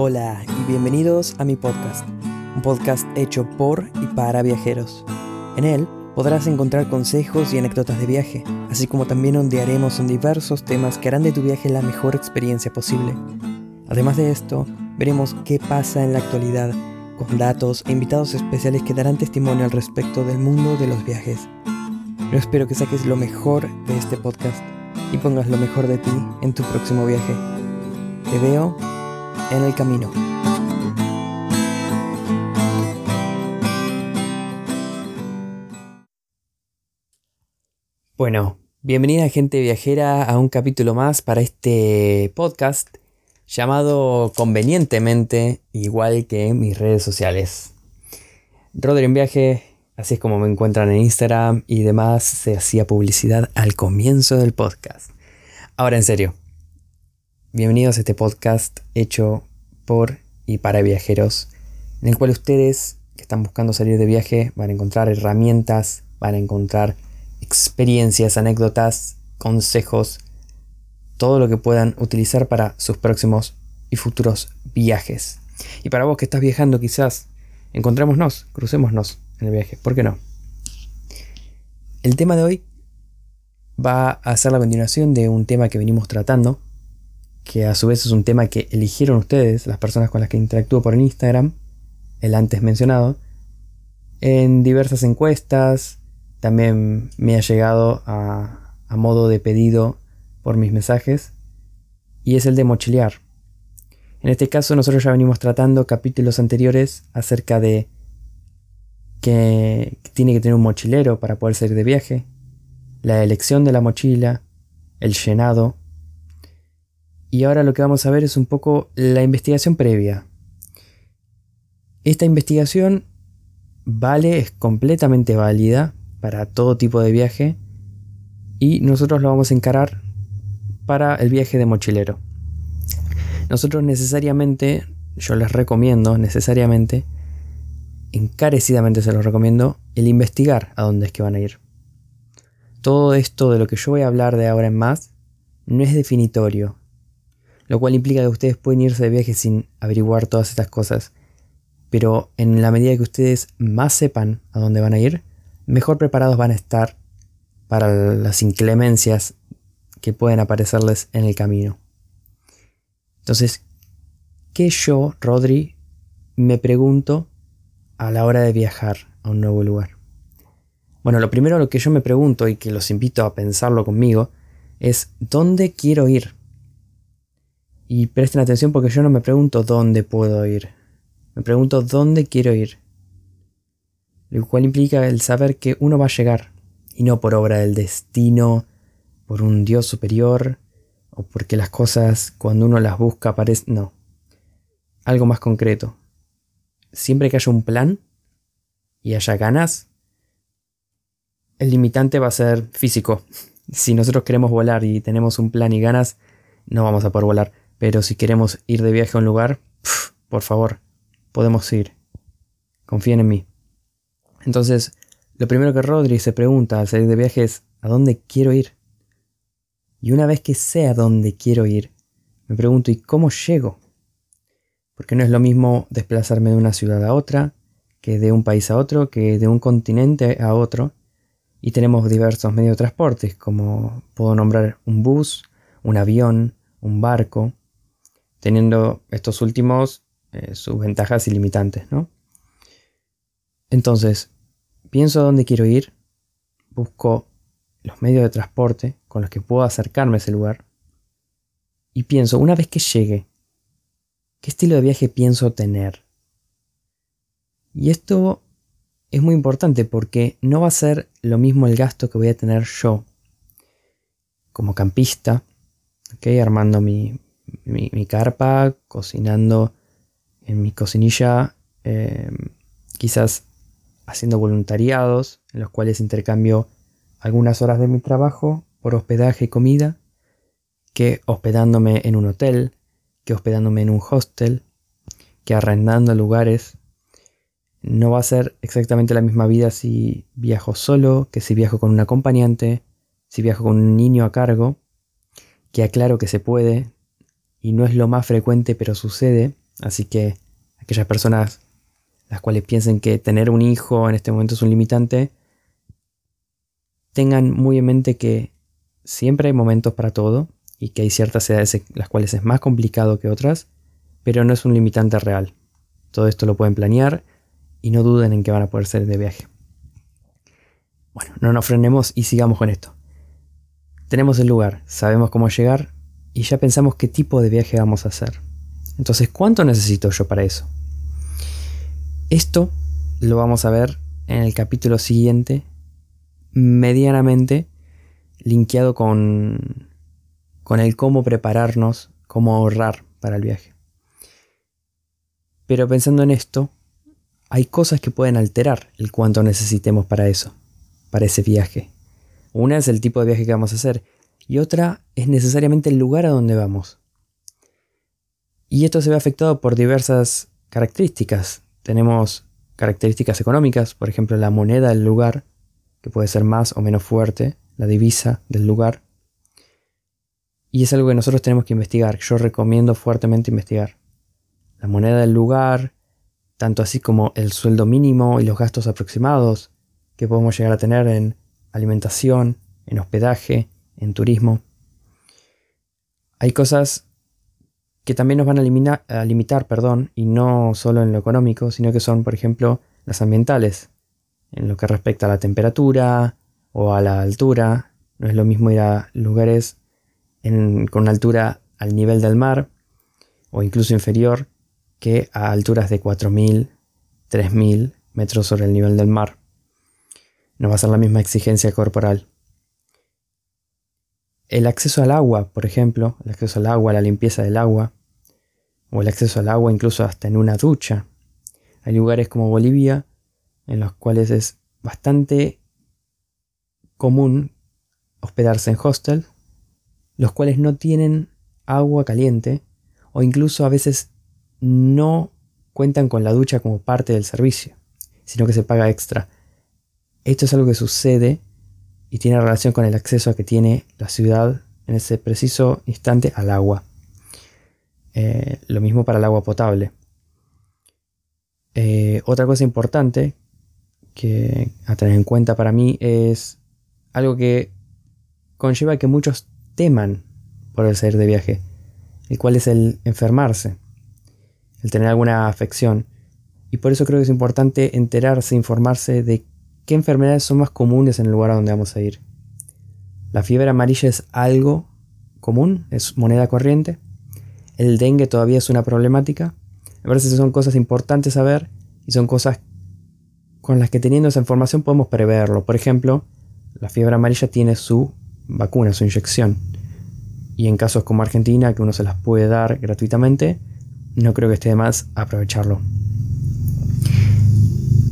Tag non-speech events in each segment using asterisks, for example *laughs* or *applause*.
Hola y bienvenidos a mi podcast, un podcast hecho por y para viajeros. En él podrás encontrar consejos y anécdotas de viaje, así como también ondearemos en diversos temas que harán de tu viaje la mejor experiencia posible. Además de esto, veremos qué pasa en la actualidad, con datos e invitados especiales que darán testimonio al respecto del mundo de los viajes. Yo espero que saques lo mejor de este podcast y pongas lo mejor de ti en tu próximo viaje. Te veo en el camino. Bueno, bienvenida gente viajera a un capítulo más para este podcast llamado convenientemente igual que en mis redes sociales. Rodri en viaje, así es como me encuentran en Instagram y demás, se hacía publicidad al comienzo del podcast. Ahora en serio, Bienvenidos a este podcast hecho por y para viajeros, en el cual ustedes que están buscando salir de viaje van a encontrar herramientas, van a encontrar experiencias, anécdotas, consejos, todo lo que puedan utilizar para sus próximos y futuros viajes. Y para vos que estás viajando quizás, encontrémonos, crucémonos en el viaje, ¿por qué no? El tema de hoy va a ser la continuación de un tema que venimos tratando que a su vez es un tema que eligieron ustedes, las personas con las que interactúo por Instagram, el antes mencionado, en diversas encuestas, también me ha llegado a, a modo de pedido por mis mensajes, y es el de mochilear. En este caso nosotros ya venimos tratando capítulos anteriores acerca de que tiene que tener un mochilero para poder salir de viaje, la elección de la mochila, el llenado, y ahora lo que vamos a ver es un poco la investigación previa. Esta investigación vale, es completamente válida para todo tipo de viaje y nosotros lo vamos a encarar para el viaje de mochilero. Nosotros necesariamente, yo les recomiendo necesariamente, encarecidamente se los recomiendo, el investigar a dónde es que van a ir. Todo esto de lo que yo voy a hablar de ahora en más no es definitorio, lo cual implica que ustedes pueden irse de viaje sin averiguar todas estas cosas. Pero en la medida que ustedes más sepan a dónde van a ir, mejor preparados van a estar para las inclemencias que pueden aparecerles en el camino. Entonces, ¿qué yo, Rodri, me pregunto a la hora de viajar a un nuevo lugar? Bueno, lo primero lo que yo me pregunto y que los invito a pensarlo conmigo es ¿dónde quiero ir? Y presten atención porque yo no me pregunto dónde puedo ir. Me pregunto dónde quiero ir. Lo cual implica el saber que uno va a llegar. Y no por obra del destino, por un Dios superior, o porque las cosas cuando uno las busca aparecen... No. Algo más concreto. Siempre que haya un plan y haya ganas, el limitante va a ser físico. *laughs* Si nosotros queremos volar y tenemos un plan y ganas, no vamos a poder volar. Pero si queremos ir de viaje a un lugar, por favor, podemos ir. Confíen en mí. Entonces, lo primero que Rodri se pregunta al salir de viaje es, ¿a dónde quiero ir? Y una vez que sé a dónde quiero ir, me pregunto, ¿y cómo llego? Porque no es lo mismo desplazarme de una ciudad a otra, que de un país a otro, que de un continente a otro. Y tenemos diversos medios de transporte, como puedo nombrar un bus, un avión, un barco teniendo estos últimos eh, sus ventajas ilimitantes, ¿no? Entonces, pienso a dónde quiero ir, busco los medios de transporte con los que puedo acercarme a ese lugar y pienso, una vez que llegue, ¿qué estilo de viaje pienso tener? Y esto es muy importante porque no va a ser lo mismo el gasto que voy a tener yo como campista, ¿okay? armando mi, mi, carpa, cocinando en mi cocinilla, em, quizás haciendo voluntariados en los cuales intercambio algunas horas de mi trabajo por hospedaje y comida, que hospedándome en un hotel, que hospedándome en un hostel, que arrendando lugares. No va a ser exactamente la misma vida si viajo solo, que si viajo con un acompañante, si viajo con un niño a cargo, que aclaro que se puede, y no es lo más frecuente, pero sucede, Así que aquellas personas las cuales piensen que tener un hijo en este momento es un limitante, tengan muy en mente que siempre hay momentos para todo y que hay ciertas edades las cuales es más complicado que otras, pero no es un limitante real. Todo esto lo pueden planear y no duden en que van a poder ser de viaje. Bueno, no nos frenemos y sigamos con esto. Tenemos el lugar, sabemos cómo llegar y ya pensamos qué tipo de viaje vamos a hacer. Entonces, ¿cuánto necesito yo para eso? Esto lo vamos a ver en el capítulo siguiente, medianamente linkeado con, con el cómo prepararnos, cómo ahorrar para el viaje. Pero pensando en esto, hay cosas que pueden alterar el cuánto necesitemos para eso, para ese viaje. Una es el tipo de viaje que vamos a hacer y otra es necesariamente el lugar a donde vamos. Y esto se ve afectado por diversas características. Tenemos características económicas, por ejemplo la moneda del lugar, que puede ser más o menos fuerte, la divisa del lugar. Y es algo que nosotros tenemos que investigar. Yo recomiendo fuertemente investigar. La moneda del lugar, tanto así como el sueldo mínimo y los gastos aproximados que podemos llegar a tener en alimentación, en hospedaje, en turismo. Hay cosas que también nos van a, limitar, perdón, y no solo en lo económico, sino que son, por ejemplo, las ambientales, en lo que respecta a la temperatura o a la altura. No es lo mismo ir a lugares con altura al nivel del mar o incluso inferior que a alturas de 4.000, 3.000 metros sobre el nivel del mar. No va a ser la misma exigencia corporal. El acceso al agua, por ejemplo, el acceso al agua, la limpieza del agua, o el acceso al agua incluso hasta en una ducha. Hay lugares como Bolivia en los cuales es bastante común hospedarse en hostels, los cuales no tienen agua caliente o incluso a veces no cuentan con la ducha como parte del servicio, sino que se paga extra. Esto es algo que sucede y tiene relación con el acceso que tiene la ciudad en ese preciso instante al agua. Eh, lo mismo para el agua potable. Eh, otra cosa importante que a tener en cuenta para mí es algo que conlleva que muchos teman por el salir de viaje, el cual es el enfermarse el tener alguna afección. Y por eso creo que es importante enterarse, informarse de qué enfermedades son más comunes en el lugar a donde vamos a ir. La fiebre amarilla es algo común, es moneda corriente. El dengue todavía es una problemática. Me parece que son cosas importantes saber y son cosas con las que teniendo esa información podemos preverlo. Por ejemplo, la fiebre amarilla tiene su vacuna, su inyección. Y en casos como Argentina, que uno se las puede dar gratuitamente, no creo que esté de más aprovecharlo.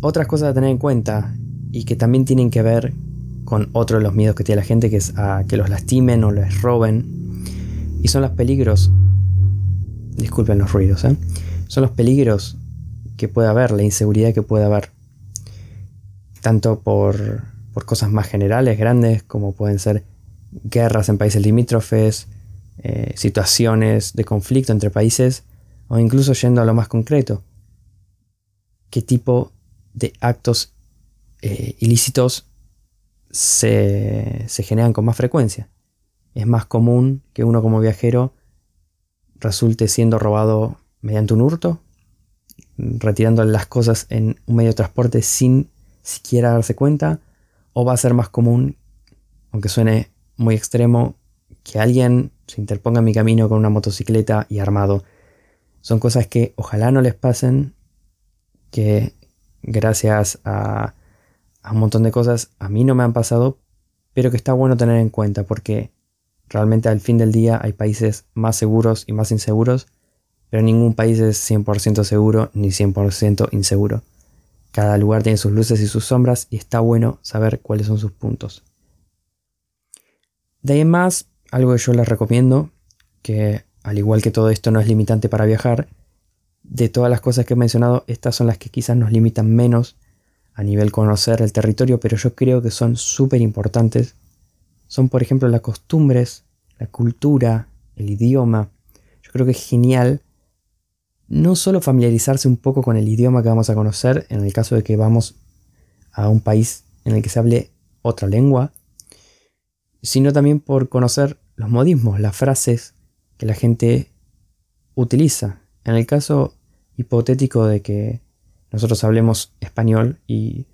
Otras cosas a tener en cuenta y que también tienen que ver con otro de los miedos que tiene la gente, que es a que los lastimen o les roben. Y son los peligros, disculpen los ruidos, ¿eh? son los peligros que puede haber, la inseguridad que puede haber. Tanto por, por cosas más generales, grandes, como pueden ser guerras en países limítrofes, eh, situaciones de conflicto entre países, o incluso yendo a lo más concreto, qué tipo de actos eh, ilícitos se, se generan con más frecuencia. Es más común que uno como viajero resulte siendo robado mediante un hurto, retirando las cosas en un medio de transporte sin siquiera darse cuenta, o va a ser más común, aunque suene muy extremo, que alguien se interponga en mi camino con una motocicleta y armado son cosas que ojalá no les pasen, que gracias un montón de cosas a mí no me han pasado, pero que está bueno tener en cuenta porque realmente al fin del día hay países más seguros y más inseguros, pero ningún país es 100% seguro ni 100% inseguro. Cada lugar tiene sus luces y sus sombras y está bueno saber cuáles son sus puntos. De ahí en más, algo que yo les recomiendo, que al igual que todo esto no es limitante para viajar, de todas las cosas que he mencionado, estas son las que quizás nos limitan menos a nivel conocer el territorio, pero yo creo que son súper importantes. Son, por ejemplo, las costumbres, la cultura, el idioma. Yo creo que es genial no solo familiarizarse un poco con el idioma que vamos a conocer, en el caso de que vamos a un país en el que se hable otra lengua, sino también por conocer los modismos, las frases que la gente utiliza. En el caso hipotético de que nosotros hablemos español y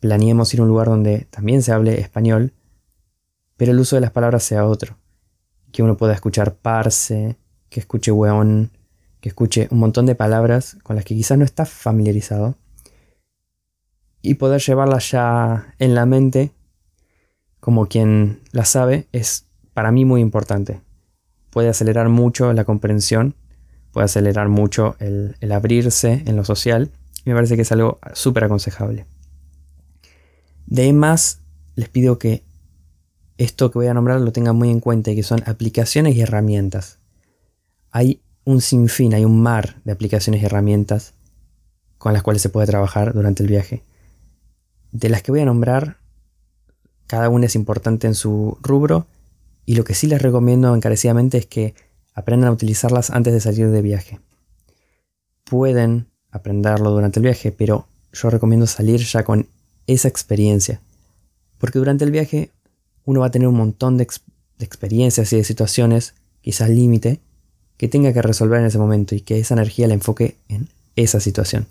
planeemos ir a un lugar donde también se hable español, pero el uso de las palabras sea otro. Que uno pueda escuchar parse, que escuche weón, que escuche un montón de palabras con las que quizás no está familiarizado y poder llevarlas ya en la mente como quien la sabe es para mí muy importante. Puede acelerar mucho la comprensión, puede acelerar mucho el, el abrirse en lo social me parece que es algo súper aconsejable. De más, les pido que esto que voy a nombrar lo tengan muy en cuenta y que son aplicaciones y herramientas. Hay un sinfín, hay un mar de aplicaciones y herramientas con las cuales se puede trabajar durante el viaje. De las que voy a nombrar, cada una es importante en su rubro y lo que sí les recomiendo encarecidamente es que aprendan a utilizarlas antes de salir de viaje. Pueden aprenderlo durante el viaje, pero yo recomiendo salir ya con esa experiencia. Porque durante el viaje uno va a tener un montón de, experiencias y de situaciones, quizás límite, que tenga que resolver en ese momento y que esa energía la enfoque en esa situación.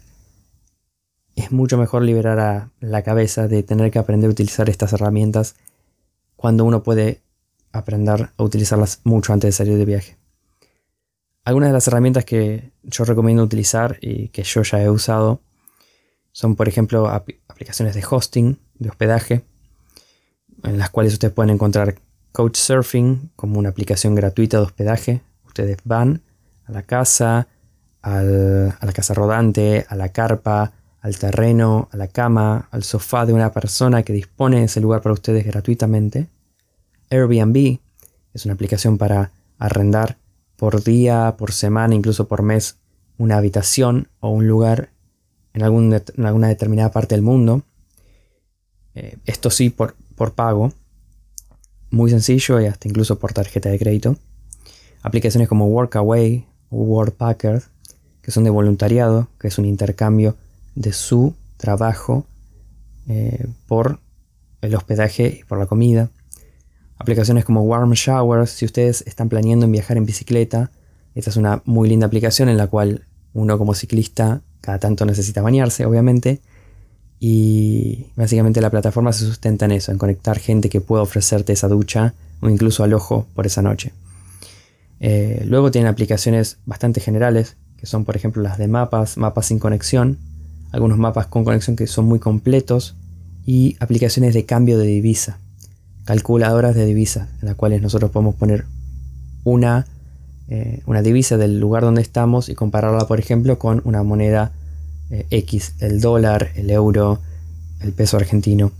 Es mucho mejor liberar a la cabeza de tener que aprender a utilizar estas herramientas cuando uno puede aprender a utilizarlas mucho antes de salir de viaje. Algunas de las herramientas que yo recomiendo utilizar y que yo ya he usado son, por ejemplo, aplicaciones de hosting, de hospedaje, en las cuales ustedes pueden encontrar Couchsurfing como una aplicación gratuita de hospedaje. Ustedes van a la casa, a la casa rodante, a la carpa, al terreno, a la cama, al sofá de una persona que dispone de ese lugar para ustedes gratuitamente. Airbnb es una aplicación para arrendar por día, por semana, incluso por mes, una habitación o un lugar en, alguna determinada parte del mundo. Eh, esto sí por, por pago. Muy sencillo y hasta incluso por tarjeta de crédito. Aplicaciones como Workaway o Worldpacker, que son de voluntariado, que es un intercambio de su trabajo eh, por el hospedaje y por la comida. Aplicaciones como Warm Showers, si ustedes están planeando en viajar en bicicleta, esta es una muy linda aplicación en la cual uno como ciclista cada tanto necesita bañarse, obviamente, y básicamente la plataforma se sustenta en eso, en conectar gente que pueda ofrecerte esa ducha o incluso alojo por esa noche. Eh, luego tienen aplicaciones bastante generales, que son por ejemplo las de mapas, mapas sin conexión, algunos mapas con conexión que son muy completos, y aplicaciones de cambio de divisa, calculadoras de divisa, en las cuales nosotros podemos poner una, eh, una divisa del lugar donde estamos y compararla por ejemplo con una moneda eh, X, el dólar, el euro, el peso argentino,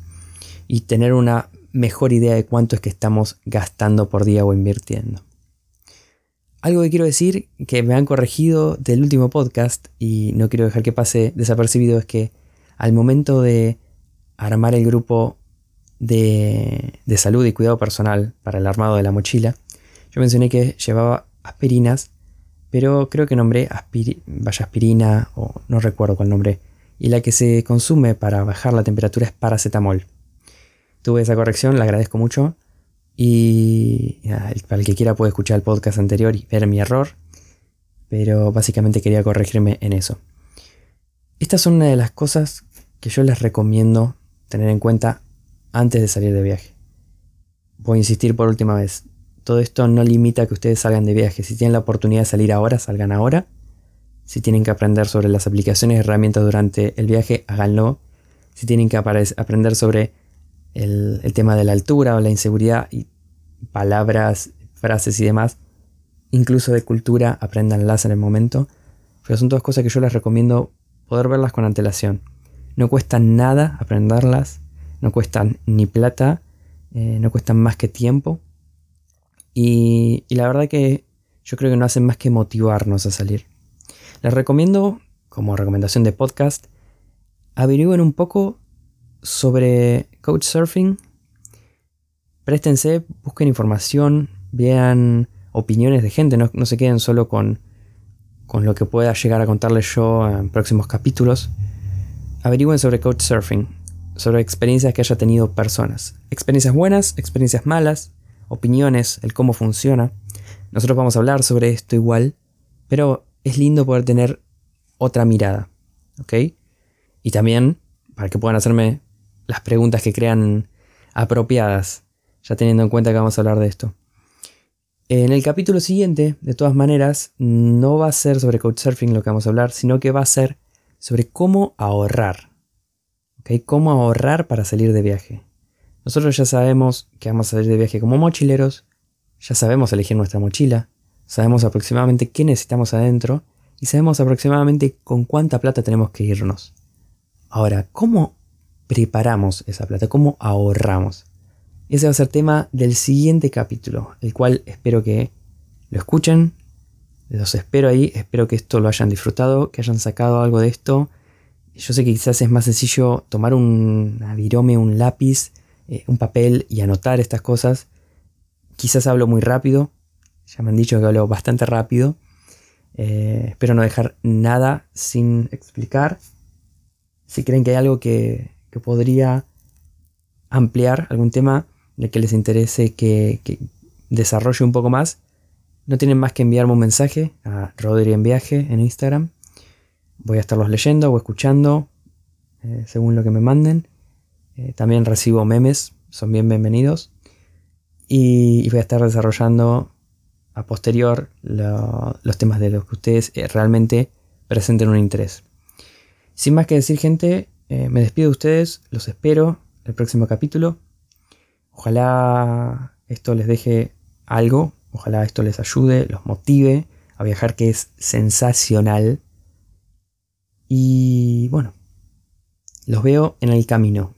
y tener una mejor idea de cuánto es que estamos gastando por día o invirtiendo. Algo que quiero decir, que me han corregido del último podcast y no quiero dejar que pase desapercibido, es que al momento de armar el grupo de, salud y cuidado personal para el armado de la mochila, yo mencioné que llevaba aspirinas pero creo que nombré vaya aspirina o no recuerdo cuál nombre. Y la que se consume para bajar la temperatura es paracetamol. Tuve esa corrección, la agradezco mucho. Y para el que quiera puede escuchar el podcast anterior y ver mi error. Pero básicamente quería corregirme en eso. Estas son una de las cosas que yo les recomiendo tener en cuenta antes de salir de viaje. Voy a insistir por última vez todo esto no limita que ustedes salgan de viaje. Si tienen la oportunidad de salir ahora, salgan ahora. Si tienen que aprender sobre las aplicaciones y herramientas durante el viaje, háganlo. Si tienen que aprender sobre el, tema de la altura o la inseguridad y palabras, frases y demás, incluso de cultura, aprendanlas en el momento. Pero son todas cosas que yo les recomiendo poder verlas con antelación. No cuestan nada aprenderlas, no cuestan ni plata, eh, no cuestan más que tiempo y, la verdad que yo creo que no hacen más que motivarnos a salir. Les recomiendo, como recomendación de podcast, averigüen un poco sobre Couchsurfing. Préstense, busquen información, vean opiniones de gente, no, se queden solo con con lo que pueda llegar a contarles yo en próximos capítulos, averigüen sobre Couchsurfing, sobre experiencias que haya tenido personas. Experiencias buenas, experiencias malas, opiniones, el cómo funciona. Nosotros vamos a hablar sobre esto igual, pero es lindo poder tener otra mirada, ¿ok? Y también para que puedan hacerme las preguntas que crean apropiadas, ya teniendo en cuenta que vamos a hablar de esto. En el capítulo siguiente, de todas maneras, no va a ser sobre Couchsurfing lo que vamos a hablar, sino que va a ser sobre cómo ahorrar. Cómo ahorrar para salir de viaje. Nosotros ya sabemos que vamos a salir de viaje como mochileros, ya sabemos elegir nuestra mochila, sabemos aproximadamente qué necesitamos adentro y sabemos aproximadamente con cuánta plata tenemos que irnos. Ahora, ¿cómo preparamos esa plata? ¿Cómo ahorramos? Ese va a ser tema del siguiente capítulo, el cual espero que lo escuchen. Los espero ahí, espero que esto lo hayan disfrutado, que hayan sacado algo de esto. Yo sé que quizás es más sencillo tomar un virome, un lápiz, eh, un papel y anotar estas cosas. Quizás hablo muy rápido, ya me han dicho que hablo bastante rápido. Eh, espero no dejar nada sin explicar. Si creen que hay algo que, que podría ampliar, algún tema, de que les interese que, desarrolle un poco más, no tienen más que enviarme un mensaje a Rodri en Viaje en Instagram. Voy a estarlos leyendo o escuchando eh, según lo que me manden. Eh, también recibo memes, son bien bienvenidos. Y, voy a estar desarrollando a posterior los temas de los que ustedes eh, realmente presenten un interés. Sin más que decir, gente, me despido de ustedes, los espero el próximo capítulo. Ojalá esto les deje algo, ojalá esto les ayude, los motive a viajar que es sensacional. Y bueno, los veo en el camino.